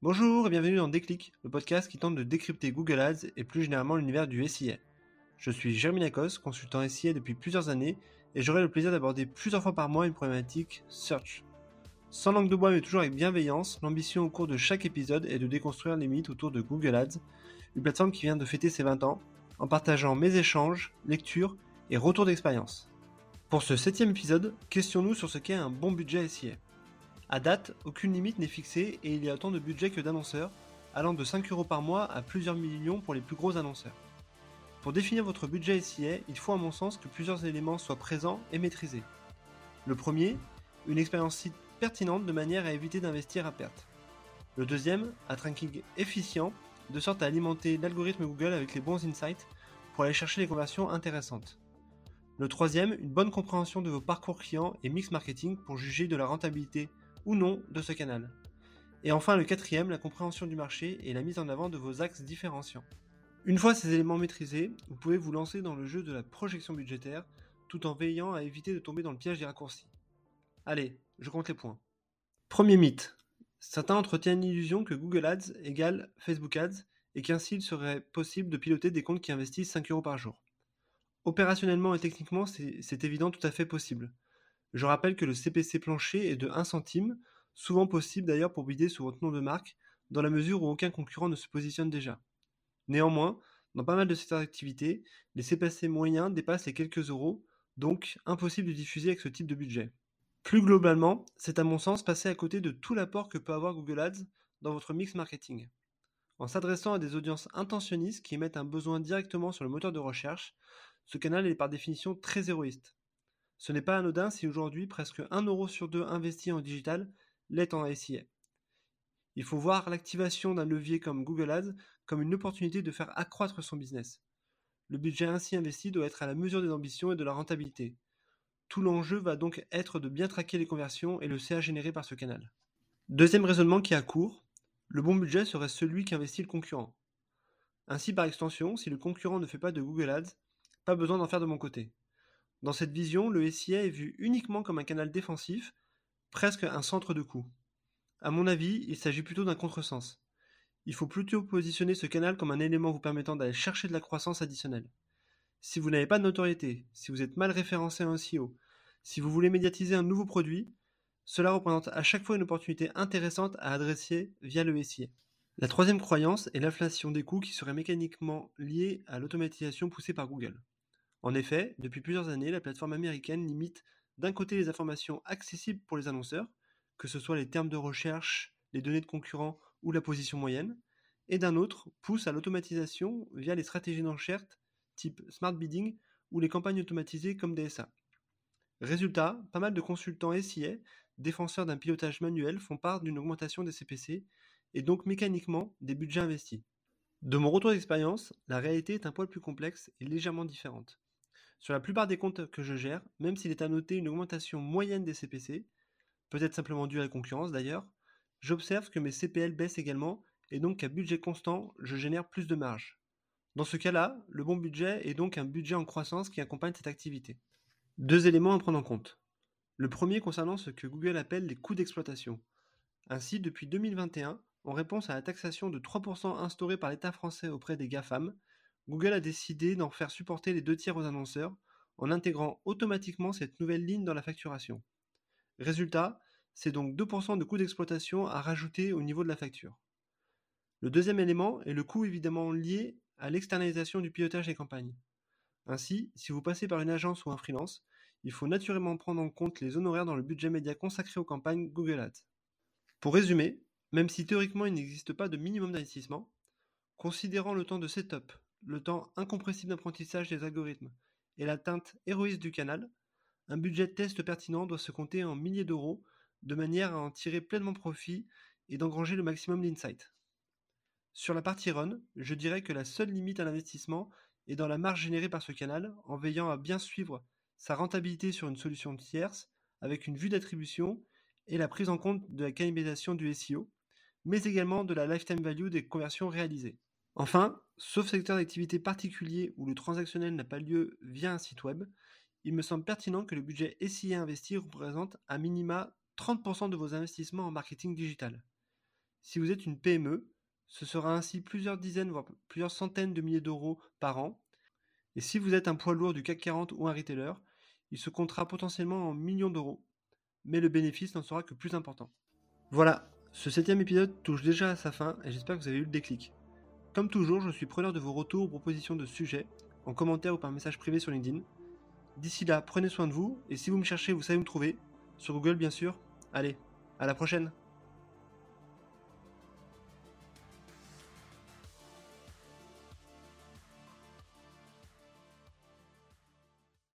Bonjour et bienvenue dans Déclic, le podcast qui tente de décrypter Google Ads et plus généralement l'univers du SIA. Je suis Jérémy Lacoste, consultant SIA depuis plusieurs années et j'aurai le plaisir d'aborder plusieurs fois par mois une problématique search. Sans langue de bois mais toujours avec bienveillance, l'ambition au cours de chaque épisode est de déconstruire les mythes autour de Google Ads, une plateforme qui vient de fêter ses 20 ans, en partageant mes échanges, lectures et retours d'expérience. Pour ce septième épisode, questionnons-nous sur ce qu'est un bon budget SIA. À date, aucune limite n'est fixée et il y a autant de budget que d'annonceurs, allant de 5 euros par mois à plusieurs millions pour les plus gros annonceurs. Pour définir votre budget SIA, il faut à mon sens que plusieurs éléments soient présents et maîtrisés. Le premier, une expérience site pertinente de manière à éviter d'investir à perte. Le deuxième, un tracking efficient, de sorte à alimenter l'algorithme Google avec les bons insights pour aller chercher les conversions intéressantes. Le troisième, une bonne compréhension de vos parcours clients et mix marketing pour juger de la rentabilité ou non de ce canal. Et enfin le quatrième, la compréhension du marché et la mise en avant de vos axes différenciants. Une fois ces éléments maîtrisés, vous pouvez vous lancer dans le jeu de la projection budgétaire tout en veillant à éviter de tomber dans le piège des raccourcis. Allez, je compte les points. Premier mythe. Certains entretiennent l'illusion que Google Ads égale Facebook Ads et qu'ainsi il serait possible de piloter des comptes qui investissent 5 euros par jour. Opérationnellement et techniquement, c'est évident tout à fait possible. Je rappelle que le CPC plancher est de 1 centime, souvent possible d'ailleurs pour bider sous votre nom de marque, dans la mesure où aucun concurrent ne se positionne déjà. Néanmoins, dans pas mal de secteurs d'activité, les CPC moyens dépassent les quelques euros, donc impossible de diffuser avec ce type de budget. Plus globalement, c'est à mon sens passer à côté de tout l'apport que peut avoir Google Ads dans votre mix marketing. En s'adressant à des audiences intentionnistes qui émettent un besoin directement sur le moteur de recherche, ce canal est par définition très héroïste. Ce n'est pas anodin si aujourd'hui presque 1 euro sur 2 investi en digital l'est en SIA. Il faut voir l'activation d'un levier comme Google Ads comme une opportunité de faire accroître son business. Le budget ainsi investi doit être à la mesure des ambitions et de la rentabilité. Tout l'enjeu va donc être de bien traquer les conversions et le CA généré par ce canal. Deuxième raisonnement qui a cours, le bon budget serait celui qu'investit le concurrent. Ainsi, par extension, si le concurrent ne fait pas de Google Ads, pas besoin d'en faire de mon côté. Dans cette vision, le SIA est vu uniquement comme un canal défensif, presque un centre de coût. À mon avis, il s'agit plutôt d'un contresens. Il faut plutôt positionner ce canal comme un élément vous permettant d'aller chercher de la croissance additionnelle. Si vous n'avez pas de notoriété, si vous êtes mal référencé en SEO, si vous voulez médiatiser un nouveau produit, cela représente à chaque fois une opportunité intéressante à adresser via le SIA. La troisième croyance est l'inflation des coûts qui serait mécaniquement liée à l'automatisation poussée par Google. En effet, depuis plusieurs années, la plateforme américaine limite d'un côté les informations accessibles pour les annonceurs, que ce soit les termes de recherche, les données de concurrents ou la position moyenne, et d'un autre pousse à l'automatisation via les stratégies d'enchères type smart bidding ou les campagnes automatisées comme DSA. Résultat, pas mal de consultants SIA, défenseurs d'un pilotage manuel, font part d'une augmentation des CPC et donc mécaniquement des budgets investis. De mon retour d'expérience, la réalité est un poil plus complexe et légèrement différente. Sur la plupart des comptes que je gère, même s'il est à noter une augmentation moyenne des CPC, peut-être simplement due à la concurrence d'ailleurs, j'observe que mes CPL baissent également et donc qu'à budget constant, je génère plus de marge. Dans ce cas-là, le bon budget est donc un budget en croissance qui accompagne cette activité. Deux éléments à prendre en compte. Le premier concernant ce que Google appelle les coûts d'exploitation. Ainsi, depuis 2021, en réponse à la taxation de 3% instaurée par l'État français auprès des GAFAM, Google a décidé d'en faire supporter les deux tiers aux annonceurs en intégrant automatiquement cette nouvelle ligne dans la facturation. Résultat, c'est donc 2% de coût d'exploitation à rajouter au niveau de la facture. Le deuxième élément est le coût évidemment lié à l'externalisation du pilotage des campagnes. Ainsi, si vous passez par une agence ou un freelance, il faut naturellement prendre en compte les honoraires dans le budget média consacré aux campagnes Google Ads. Pour résumer, même si théoriquement il n'existe pas de minimum d'investissement, considérant le temps de setup, le temps incompressible d'apprentissage des algorithmes et l'atteinte héroïste du canal, un budget de test pertinent doit se compter en milliers d'euros de manière à en tirer pleinement profit et d'engranger le maximum d'insight. Sur la partie run, je dirais que la seule limite à l'investissement est dans la marge générée par ce canal en veillant à bien suivre sa rentabilité sur une solution tierce avec une vue d'attribution et la prise en compte de la cannibalisation du SEO, mais également de la lifetime value des conversions réalisées. Enfin, sauf secteur d'activité particulier où le transactionnel n'a pas lieu via un site web, il me semble pertinent que le budget SIA investi représente à minima 30% de vos investissements en marketing digital. Si vous êtes une PME, ce sera ainsi plusieurs dizaines, voire plusieurs centaines de milliers d'euros par an. Et si vous êtes un poids lourd du CAC 40 ou un retailer, il se comptera potentiellement en millions d'euros, mais le bénéfice n'en sera que plus important. Voilà, ce septième épisode touche déjà à sa fin et j'espère que vous avez eu le déclic. Comme toujours, je suis preneur de vos retours ou propositions de sujets, en commentaire ou par message privé sur LinkedIn. D'ici là, prenez soin de vous, et si vous me cherchez, vous savez me trouver, sur Google bien sûr. Allez, à la prochaine